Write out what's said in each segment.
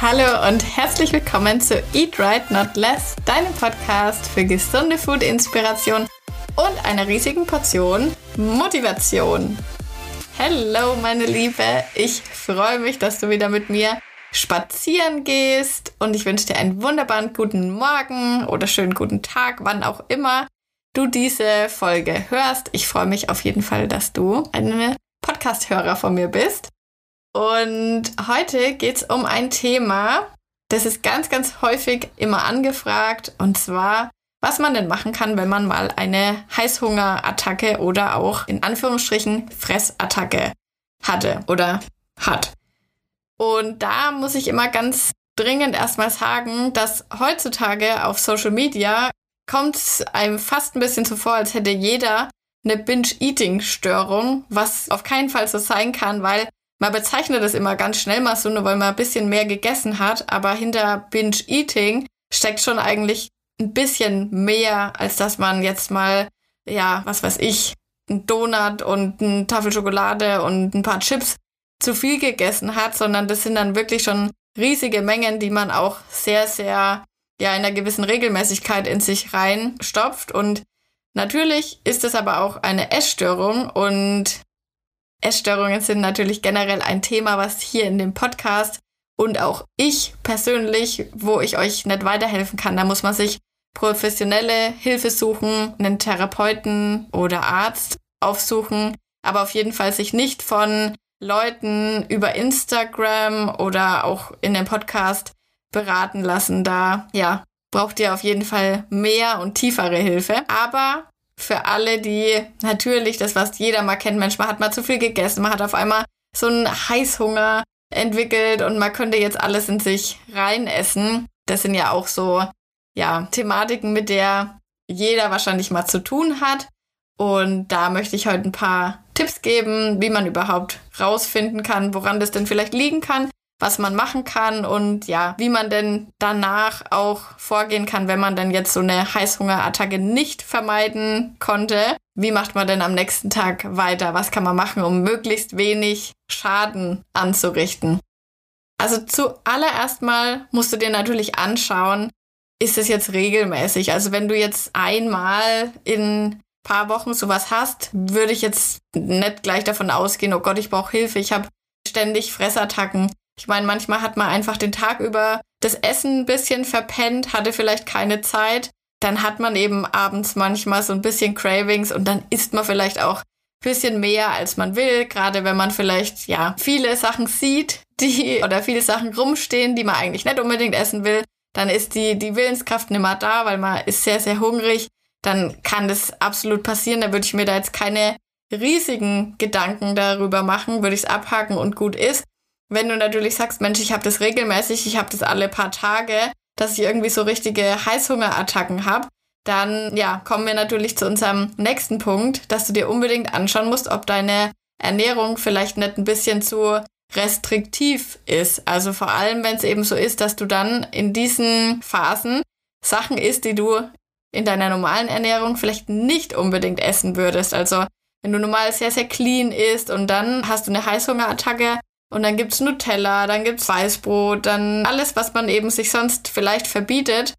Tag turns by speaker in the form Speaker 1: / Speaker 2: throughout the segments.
Speaker 1: Hallo und herzlich willkommen zu Eat Right Not Less, deinem Podcast für gesunde Food-Inspiration und einer riesigen Portion Motivation. Hallo meine Liebe, ich freue mich, dass du wieder mit mir spazieren gehst und ich wünsche dir einen wunderbaren guten Morgen oder schönen guten Tag, wann auch immer du diese Folge hörst. Ich freue mich auf jeden Fall, dass du ein Podcast-Hörer von mir bist. Und heute geht es um ein Thema, das ist ganz, ganz häufig immer angefragt. Und zwar, was man denn machen kann, wenn man mal eine Heißhungerattacke oder auch in Anführungsstrichen Fressattacke hatte oder hat. Und da muss ich immer ganz dringend erstmal sagen, dass heutzutage auf Social Media kommt es einem fast ein bisschen zuvor, als hätte jeder eine Binge-Eating-Störung, was auf keinen Fall so sein kann, weil man bezeichnet das immer ganz schnell mal so, nur weil man ein bisschen mehr gegessen hat, aber hinter Binge-Eating steckt schon eigentlich ein bisschen mehr, als dass man jetzt mal, ja, was weiß ich, ein Donut und eine Tafel Schokolade und ein paar Chips zu viel gegessen hat, sondern das sind dann wirklich schon riesige Mengen, die man auch sehr, sehr, ja, in einer gewissen Regelmäßigkeit in sich reinstopft. Und natürlich ist es aber auch eine Essstörung und Essstörungen sind natürlich generell ein Thema, was hier in dem Podcast und auch ich persönlich, wo ich euch nicht weiterhelfen kann, da muss man sich professionelle Hilfe suchen, einen Therapeuten oder Arzt aufsuchen, aber auf jeden Fall sich nicht von Leuten über Instagram oder auch in dem Podcast beraten lassen. Da, ja, braucht ihr auf jeden Fall mehr und tiefere Hilfe. Aber für alle, die natürlich das, was jeder mal kennt, Mensch, man hat mal zu viel gegessen, man hat auf einmal so einen Heißhunger entwickelt und man könnte jetzt alles in sich reinessen. Das sind ja auch so, ja, Thematiken, mit der jeder wahrscheinlich mal zu tun hat. Und da möchte ich heute ein paar Tipps geben, wie man überhaupt rausfinden kann, woran das denn vielleicht liegen kann was man machen kann und ja, wie man denn danach auch vorgehen kann, wenn man dann jetzt so eine Heißhungerattacke nicht vermeiden konnte. Wie macht man denn am nächsten Tag weiter? Was kann man machen, um möglichst wenig Schaden anzurichten? Also zuallererst mal musst du dir natürlich anschauen, ist es jetzt regelmäßig? Also wenn du jetzt einmal in paar Wochen sowas hast, würde ich jetzt nicht gleich davon ausgehen, oh Gott, ich brauche Hilfe, ich habe ständig Fressattacken. Ich meine, manchmal hat man einfach den Tag über das Essen ein bisschen verpennt, hatte vielleicht keine Zeit. Dann hat man eben abends manchmal so ein bisschen Cravings und dann isst man vielleicht auch ein bisschen mehr, als man will. Gerade wenn man vielleicht, ja, viele Sachen sieht, die oder viele Sachen rumstehen, die man eigentlich nicht unbedingt essen will. Dann ist die, die Willenskraft nicht mehr da, weil man ist sehr, sehr hungrig. Dann kann das absolut passieren. Da würde ich mir da jetzt keine riesigen Gedanken darüber machen, würde ich es abhaken und gut ist. Wenn du natürlich sagst, Mensch, ich habe das regelmäßig, ich habe das alle paar Tage, dass ich irgendwie so richtige Heißhungerattacken habe, dann ja, kommen wir natürlich zu unserem nächsten Punkt, dass du dir unbedingt anschauen musst, ob deine Ernährung vielleicht nicht ein bisschen zu restriktiv ist. Also vor allem, wenn es eben so ist, dass du dann in diesen Phasen Sachen isst, die du in deiner normalen Ernährung vielleicht nicht unbedingt essen würdest. Also wenn du normal sehr, sehr clean isst und dann hast du eine Heißhungerattacke, und dann gibt's Nutella, dann gibt's Weißbrot, dann alles, was man eben sich sonst vielleicht verbietet,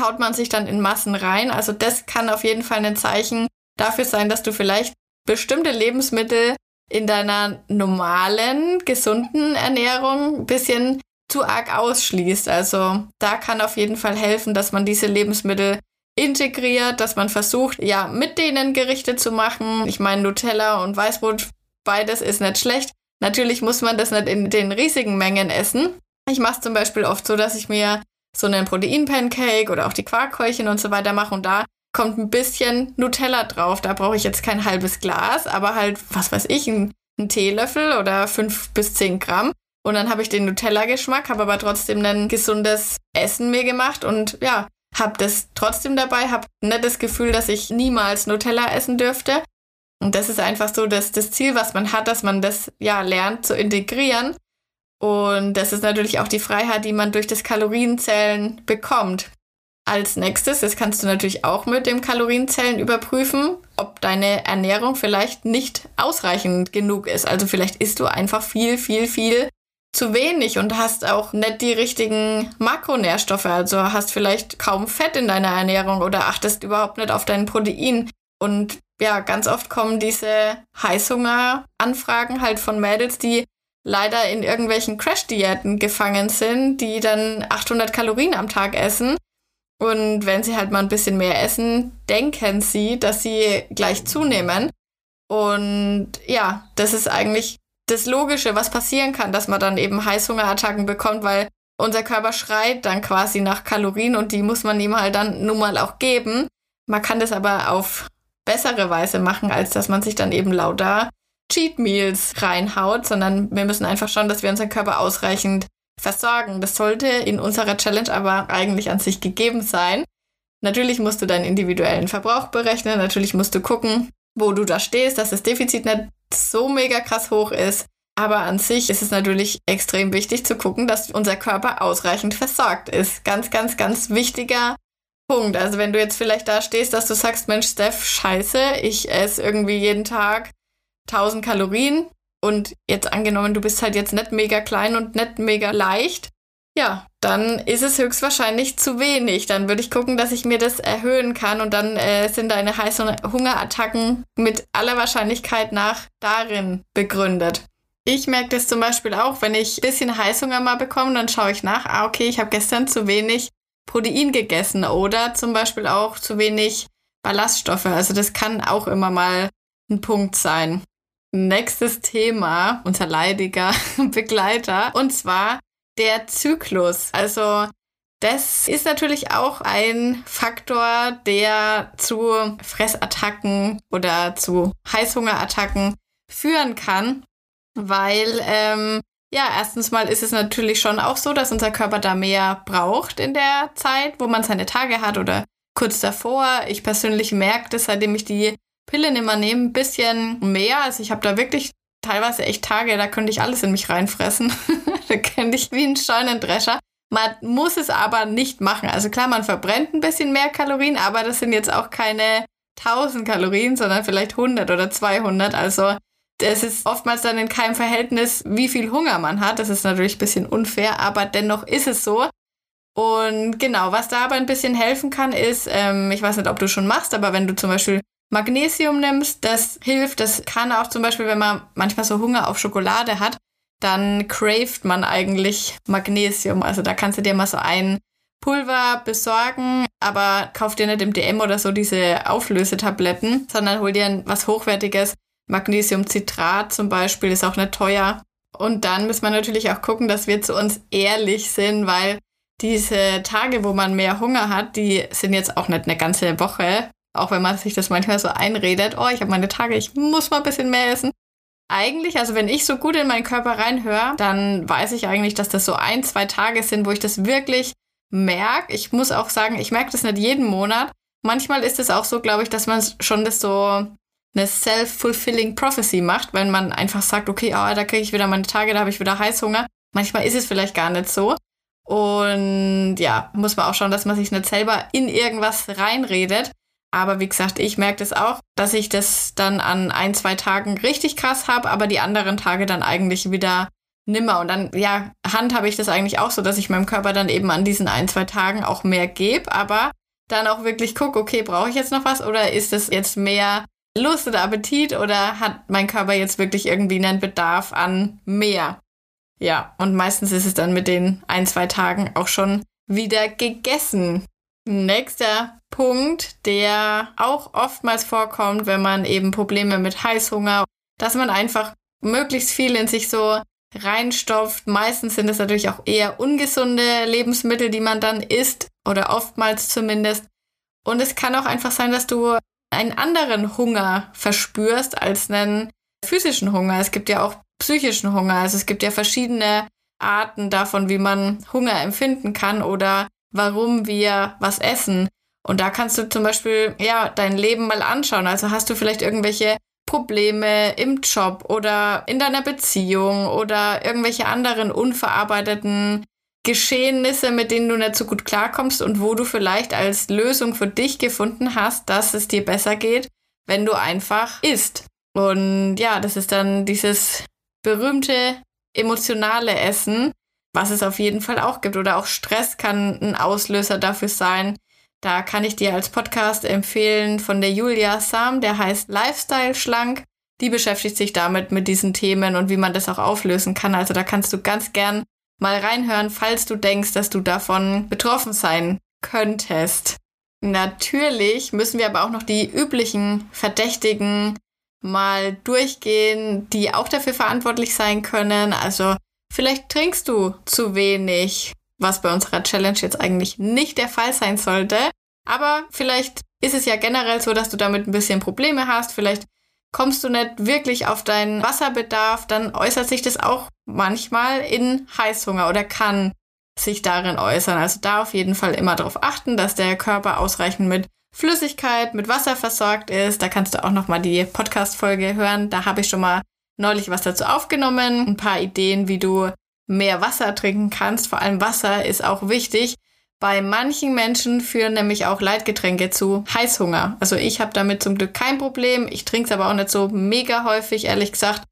Speaker 1: haut man sich dann in Massen rein. Also das kann auf jeden Fall ein Zeichen dafür sein, dass du vielleicht bestimmte Lebensmittel in deiner normalen, gesunden Ernährung ein bisschen zu arg ausschließt. Also da kann auf jeden Fall helfen, dass man diese Lebensmittel integriert, dass man versucht, ja, mit denen Gerichte zu machen. Ich meine, Nutella und Weißbrot, beides ist nicht schlecht, Natürlich muss man das nicht in den riesigen Mengen essen. Ich mache es zum Beispiel oft so, dass ich mir so einen Protein-Pancake oder auch die Quarkkeulchen und so weiter mache und da kommt ein bisschen Nutella drauf. Da brauche ich jetzt kein halbes Glas, aber halt, was weiß ich, einen, einen Teelöffel oder fünf bis zehn Gramm. Und dann habe ich den Nutella-Geschmack, habe aber trotzdem ein gesundes Essen mir gemacht und ja, habe das trotzdem dabei, habe nicht das Gefühl, dass ich niemals Nutella essen dürfte. Und das ist einfach so dass das Ziel, was man hat, dass man das ja lernt zu integrieren. Und das ist natürlich auch die Freiheit, die man durch das Kalorienzählen bekommt. Als nächstes, das kannst du natürlich auch mit dem Kalorienzählen überprüfen, ob deine Ernährung vielleicht nicht ausreichend genug ist. Also vielleicht isst du einfach viel, viel, viel zu wenig und hast auch nicht die richtigen Makronährstoffe, also hast vielleicht kaum Fett in deiner Ernährung oder achtest überhaupt nicht auf dein Protein. Und ja, ganz oft kommen diese Heißhunger-Anfragen halt von Mädels, die leider in irgendwelchen Crash-Diäten gefangen sind, die dann 800 Kalorien am Tag essen. Und wenn sie halt mal ein bisschen mehr essen, denken sie, dass sie gleich zunehmen. Und ja, das ist eigentlich das Logische, was passieren kann, dass man dann eben Heißhungerattacken bekommt, weil unser Körper schreit dann quasi nach Kalorien und die muss man ihm halt dann nun mal auch geben. Man kann das aber auf bessere Weise machen, als dass man sich dann eben lauter Cheat Meals reinhaut, sondern wir müssen einfach schauen, dass wir unseren Körper ausreichend versorgen. Das sollte in unserer Challenge aber eigentlich an sich gegeben sein. Natürlich musst du deinen individuellen Verbrauch berechnen, natürlich musst du gucken, wo du da stehst, dass das Defizit nicht so mega krass hoch ist. Aber an sich ist es natürlich extrem wichtig zu gucken, dass unser Körper ausreichend versorgt ist. Ganz, ganz, ganz wichtiger Punkt. Also wenn du jetzt vielleicht da stehst, dass du sagst, Mensch, Steph, scheiße, ich esse irgendwie jeden Tag 1000 Kalorien und jetzt angenommen, du bist halt jetzt nicht mega klein und nicht mega leicht, ja, dann ist es höchstwahrscheinlich zu wenig. Dann würde ich gucken, dass ich mir das erhöhen kann und dann äh, sind deine Heißhungerattacken mit aller Wahrscheinlichkeit nach darin begründet. Ich merke das zum Beispiel auch, wenn ich ein bisschen Heißhunger mal bekomme, dann schaue ich nach, ah, okay, ich habe gestern zu wenig Protein gegessen oder zum Beispiel auch zu wenig Ballaststoffe. Also das kann auch immer mal ein Punkt sein. Nächstes Thema, unser leidiger Begleiter, und zwar der Zyklus. Also das ist natürlich auch ein Faktor, der zu Fressattacken oder zu Heißhungerattacken führen kann, weil ähm, ja, erstens mal ist es natürlich schon auch so, dass unser Körper da mehr braucht in der Zeit, wo man seine Tage hat oder kurz davor. Ich persönlich merke das, seitdem ich die Pille nicht mehr nehme, ein bisschen mehr. Also ich habe da wirklich teilweise echt Tage, da könnte ich alles in mich reinfressen. da könnte ich wie ein Scheunendrescher. Man muss es aber nicht machen. Also klar, man verbrennt ein bisschen mehr Kalorien, aber das sind jetzt auch keine 1000 Kalorien, sondern vielleicht 100 oder 200. Also es ist oftmals dann in keinem Verhältnis, wie viel Hunger man hat. Das ist natürlich ein bisschen unfair, aber dennoch ist es so. Und genau, was da aber ein bisschen helfen kann, ist, ähm, ich weiß nicht, ob du schon machst, aber wenn du zum Beispiel Magnesium nimmst, das hilft. Das kann auch zum Beispiel, wenn man manchmal so Hunger auf Schokolade hat, dann craved man eigentlich Magnesium. Also da kannst du dir mal so ein Pulver besorgen, aber kauf dir nicht im DM oder so diese Auflösetabletten, sondern hol dir was Hochwertiges Magnesiumcitrat zum Beispiel ist auch nicht teuer. Und dann muss man natürlich auch gucken, dass wir zu uns ehrlich sind, weil diese Tage, wo man mehr Hunger hat, die sind jetzt auch nicht eine ganze Woche. Auch wenn man sich das manchmal so einredet, oh, ich habe meine Tage, ich muss mal ein bisschen mehr essen. Eigentlich, also wenn ich so gut in meinen Körper reinhöre, dann weiß ich eigentlich, dass das so ein, zwei Tage sind, wo ich das wirklich merke. Ich muss auch sagen, ich merke das nicht jeden Monat. Manchmal ist es auch so, glaube ich, dass man schon das so eine self-fulfilling prophecy macht, wenn man einfach sagt, okay, oh, da kriege ich wieder meine Tage, da habe ich wieder Heißhunger. Manchmal ist es vielleicht gar nicht so. Und ja, muss man auch schauen, dass man sich nicht selber in irgendwas reinredet. Aber wie gesagt, ich merke das auch, dass ich das dann an ein, zwei Tagen richtig krass habe, aber die anderen Tage dann eigentlich wieder nimmer. Und dann, ja, handhabe ich das eigentlich auch so, dass ich meinem Körper dann eben an diesen ein, zwei Tagen auch mehr gebe, aber dann auch wirklich gucke, okay, brauche ich jetzt noch was oder ist es jetzt mehr Lust oder Appetit oder hat mein Körper jetzt wirklich irgendwie einen Bedarf an mehr? Ja, und meistens ist es dann mit den ein, zwei Tagen auch schon wieder gegessen. Nächster Punkt, der auch oftmals vorkommt, wenn man eben Probleme mit Heißhunger, dass man einfach möglichst viel in sich so reinstopft. Meistens sind es natürlich auch eher ungesunde Lebensmittel, die man dann isst oder oftmals zumindest. Und es kann auch einfach sein, dass du einen anderen Hunger verspürst als einen physischen Hunger. Es gibt ja auch psychischen Hunger. Also es gibt ja verschiedene Arten davon, wie man Hunger empfinden kann oder warum wir was essen. Und da kannst du zum Beispiel, ja, dein Leben mal anschauen. Also hast du vielleicht irgendwelche Probleme im Job oder in deiner Beziehung oder irgendwelche anderen unverarbeiteten Geschehnisse, mit denen du nicht so gut klarkommst und wo du vielleicht als Lösung für dich gefunden hast, dass es dir besser geht, wenn du einfach isst. Und ja, das ist dann dieses berühmte emotionale Essen, was es auf jeden Fall auch gibt. Oder auch Stress kann ein Auslöser dafür sein. Da kann ich dir als Podcast empfehlen von der Julia Sam, der heißt Lifestyle Schlank. Die beschäftigt sich damit mit diesen Themen und wie man das auch auflösen kann. Also da kannst du ganz gern mal reinhören, falls du denkst, dass du davon betroffen sein könntest. Natürlich müssen wir aber auch noch die üblichen Verdächtigen mal durchgehen, die auch dafür verantwortlich sein können. Also vielleicht trinkst du zu wenig, was bei unserer Challenge jetzt eigentlich nicht der Fall sein sollte. Aber vielleicht ist es ja generell so, dass du damit ein bisschen Probleme hast. Vielleicht kommst du nicht wirklich auf deinen Wasserbedarf, dann äußert sich das auch manchmal in Heißhunger oder kann sich darin äußern. Also da auf jeden Fall immer darauf achten, dass der Körper ausreichend mit Flüssigkeit, mit Wasser versorgt ist. Da kannst du auch noch mal die Podcast-Folge hören. Da habe ich schon mal neulich was dazu aufgenommen. Ein paar Ideen, wie du mehr Wasser trinken kannst. Vor allem Wasser ist auch wichtig. Bei manchen Menschen führen nämlich auch Leitgetränke zu Heißhunger. Also ich habe damit zum Glück kein Problem. Ich trinke es aber auch nicht so mega häufig, ehrlich gesagt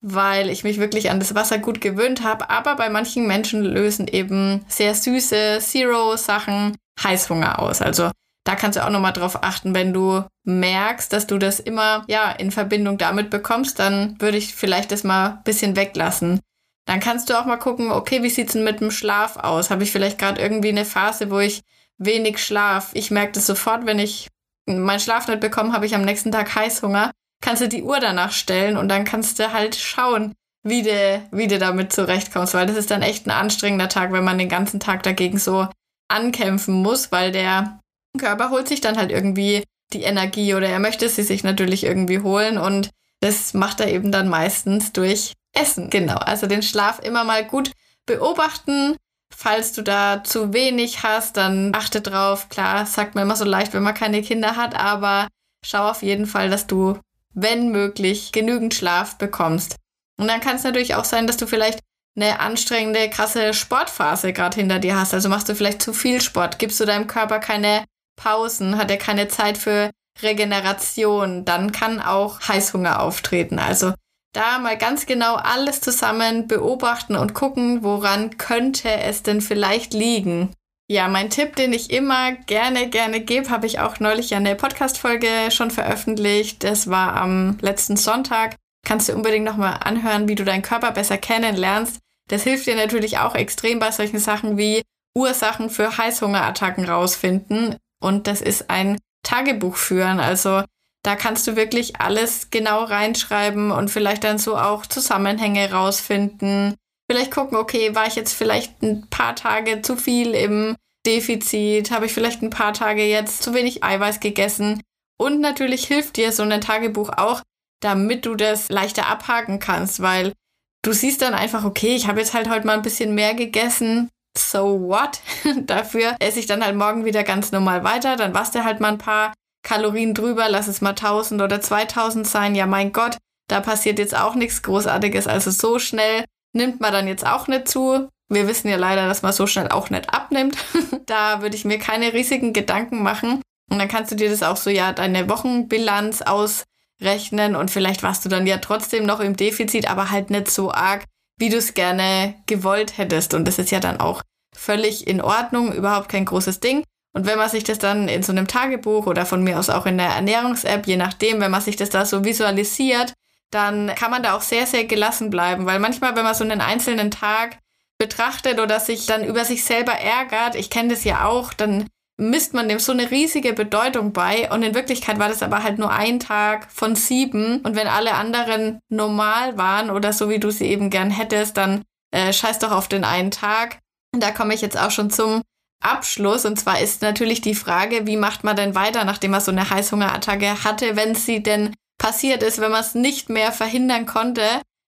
Speaker 1: weil ich mich wirklich an das Wasser gut gewöhnt habe. Aber bei manchen Menschen lösen eben sehr süße Zero-Sachen Heißhunger aus. Also da kannst du auch nochmal drauf achten, wenn du merkst, dass du das immer ja in Verbindung damit bekommst, dann würde ich vielleicht das mal ein bisschen weglassen. Dann kannst du auch mal gucken, okay, wie sieht's denn mit dem Schlaf aus? Habe ich vielleicht gerade irgendwie eine Phase, wo ich wenig schlaf? Ich merke das sofort, wenn ich meinen Schlaf nicht bekomme, habe ich am nächsten Tag Heißhunger kannst du die Uhr danach stellen und dann kannst du halt schauen, wie du, wie du damit zurechtkommst, weil das ist dann echt ein anstrengender Tag, wenn man den ganzen Tag dagegen so ankämpfen muss, weil der Körper holt sich dann halt irgendwie die Energie oder er möchte sie sich natürlich irgendwie holen und das macht er eben dann meistens durch Essen. Genau, also den Schlaf immer mal gut beobachten. Falls du da zu wenig hast, dann achte drauf. Klar, sagt man immer so leicht, wenn man keine Kinder hat, aber schau auf jeden Fall, dass du wenn möglich, genügend Schlaf bekommst. Und dann kann es natürlich auch sein, dass du vielleicht eine anstrengende, krasse Sportphase gerade hinter dir hast. Also machst du vielleicht zu viel Sport, gibst du deinem Körper keine Pausen, hat er keine Zeit für Regeneration, dann kann auch Heißhunger auftreten. Also da mal ganz genau alles zusammen beobachten und gucken, woran könnte es denn vielleicht liegen. Ja, mein Tipp, den ich immer gerne, gerne gebe, habe ich auch neulich ja in der Podcast-Folge schon veröffentlicht. Das war am letzten Sonntag. Kannst du unbedingt nochmal anhören, wie du deinen Körper besser kennenlernst. Das hilft dir natürlich auch extrem bei solchen Sachen wie Ursachen für Heißhungerattacken rausfinden. Und das ist ein Tagebuch führen. Also da kannst du wirklich alles genau reinschreiben und vielleicht dann so auch Zusammenhänge rausfinden Vielleicht gucken, okay, war ich jetzt vielleicht ein paar Tage zu viel im Defizit? Habe ich vielleicht ein paar Tage jetzt zu wenig Eiweiß gegessen? Und natürlich hilft dir so ein Tagebuch auch, damit du das leichter abhaken kannst, weil du siehst dann einfach, okay, ich habe jetzt halt heute mal ein bisschen mehr gegessen. So what? Dafür esse ich dann halt morgen wieder ganz normal weiter. Dann warst du halt mal ein paar Kalorien drüber, lass es mal 1000 oder 2000 sein. Ja, mein Gott, da passiert jetzt auch nichts Großartiges. Also so schnell nimmt man dann jetzt auch nicht zu. Wir wissen ja leider, dass man so schnell auch nicht abnimmt. da würde ich mir keine riesigen Gedanken machen. Und dann kannst du dir das auch so, ja, deine Wochenbilanz ausrechnen und vielleicht warst du dann ja trotzdem noch im Defizit, aber halt nicht so arg, wie du es gerne gewollt hättest. Und das ist ja dann auch völlig in Ordnung, überhaupt kein großes Ding. Und wenn man sich das dann in so einem Tagebuch oder von mir aus auch in der Ernährungs-App, je nachdem, wenn man sich das da so visualisiert, dann kann man da auch sehr, sehr gelassen bleiben. Weil manchmal, wenn man so einen einzelnen Tag betrachtet oder sich dann über sich selber ärgert, ich kenne das ja auch, dann misst man dem so eine riesige Bedeutung bei. Und in Wirklichkeit war das aber halt nur ein Tag von sieben. Und wenn alle anderen normal waren oder so, wie du sie eben gern hättest, dann äh, scheiß doch auf den einen Tag. Und da komme ich jetzt auch schon zum Abschluss. Und zwar ist natürlich die Frage, wie macht man denn weiter, nachdem man so eine Heißhungerattacke hatte, wenn sie denn passiert ist, wenn man es nicht mehr verhindern konnte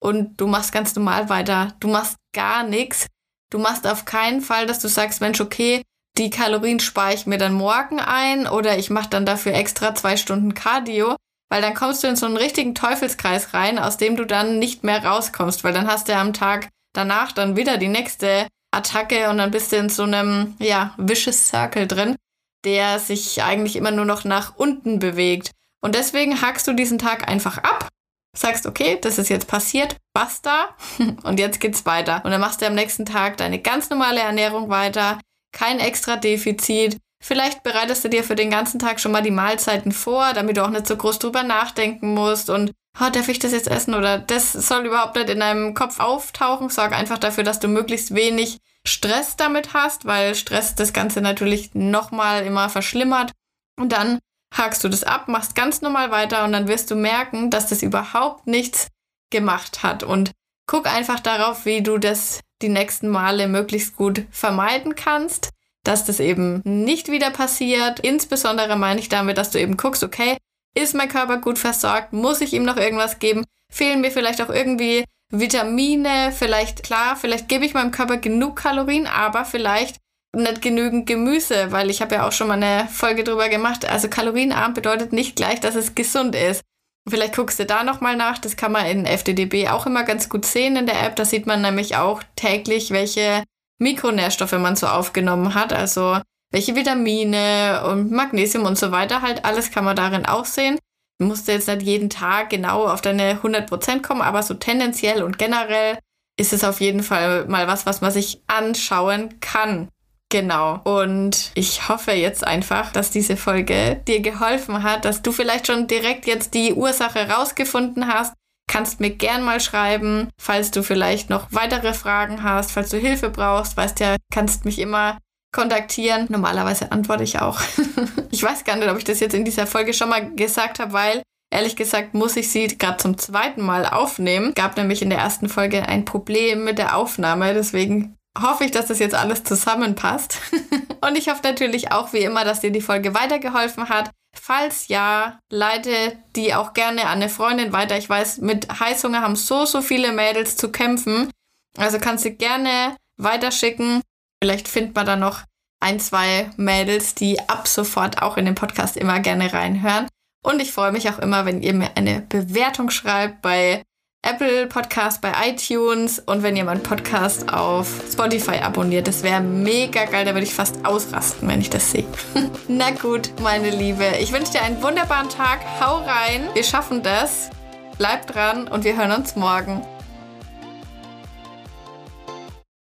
Speaker 1: und du machst ganz normal weiter. Du machst gar nichts. Du machst auf keinen Fall, dass du sagst, Mensch, okay, die Kalorien spare ich mir dann morgen ein oder ich mache dann dafür extra zwei Stunden Cardio, weil dann kommst du in so einen richtigen Teufelskreis rein, aus dem du dann nicht mehr rauskommst, weil dann hast du am Tag danach dann wieder die nächste Attacke und dann bist du in so einem, ja, vicious Circle drin, der sich eigentlich immer nur noch nach unten bewegt. Und deswegen hackst du diesen Tag einfach ab sagst, okay, das ist jetzt passiert, basta und jetzt geht's weiter. Und dann machst du am nächsten Tag deine ganz normale Ernährung weiter, kein extra Defizit. Vielleicht bereitest du dir für den ganzen Tag schon mal die Mahlzeiten vor, damit du auch nicht so groß drüber nachdenken musst und oh, darf ich das jetzt essen oder das soll überhaupt nicht in deinem Kopf auftauchen. Sorg einfach dafür, dass du möglichst wenig Stress damit hast, weil Stress das Ganze natürlich nochmal immer verschlimmert. Und dann hakst du das ab, machst ganz normal weiter und dann wirst du merken, dass das überhaupt nichts gemacht hat. Und guck einfach darauf, wie du das die nächsten Male möglichst gut vermeiden kannst, dass das eben nicht wieder passiert. Insbesondere meine ich damit, dass du eben guckst, okay, ist mein Körper gut versorgt? Muss ich ihm noch irgendwas geben? Fehlen mir vielleicht auch irgendwie Vitamine? Vielleicht, klar, vielleicht gebe ich meinem Körper genug Kalorien, aber vielleicht nicht genügend Gemüse, weil ich habe ja auch schon mal eine Folge drüber gemacht. Also kalorienarm bedeutet nicht gleich, dass es gesund ist. Vielleicht guckst du da nochmal nach. Das kann man in FDDB auch immer ganz gut sehen in der App. Da sieht man nämlich auch täglich, welche Mikronährstoffe man so aufgenommen hat. Also welche Vitamine und Magnesium und so weiter halt. Alles kann man darin auch sehen. Du musst jetzt nicht jeden Tag genau auf deine 100% kommen, aber so tendenziell und generell ist es auf jeden Fall mal was, was man sich anschauen kann. Genau. Und ich hoffe jetzt einfach, dass diese Folge dir geholfen hat, dass du vielleicht schon direkt jetzt die Ursache rausgefunden hast. Kannst mir gern mal schreiben, falls du vielleicht noch weitere Fragen hast, falls du Hilfe brauchst, weißt ja, kannst mich immer kontaktieren. Normalerweise antworte ich auch. ich weiß gar nicht, ob ich das jetzt in dieser Folge schon mal gesagt habe, weil ehrlich gesagt muss ich sie gerade zum zweiten Mal aufnehmen. Gab nämlich in der ersten Folge ein Problem mit der Aufnahme, deswegen hoffe ich, dass das jetzt alles zusammenpasst. Und ich hoffe natürlich auch wie immer, dass dir die Folge weitergeholfen hat. Falls ja, leite die auch gerne an eine Freundin weiter. Ich weiß, mit Heißhunger haben so, so viele Mädels zu kämpfen. Also kannst du gerne weiterschicken. Vielleicht findet man da noch ein, zwei Mädels, die ab sofort auch in den Podcast immer gerne reinhören. Und ich freue mich auch immer, wenn ihr mir eine Bewertung schreibt bei Apple Podcast bei iTunes und wenn ihr meinen Podcast auf Spotify abonniert. Das wäre mega geil, da würde ich fast ausrasten, wenn ich das sehe. Na gut, meine Liebe, ich wünsche dir einen wunderbaren Tag. Hau rein, wir schaffen das. Bleib dran und wir hören uns morgen.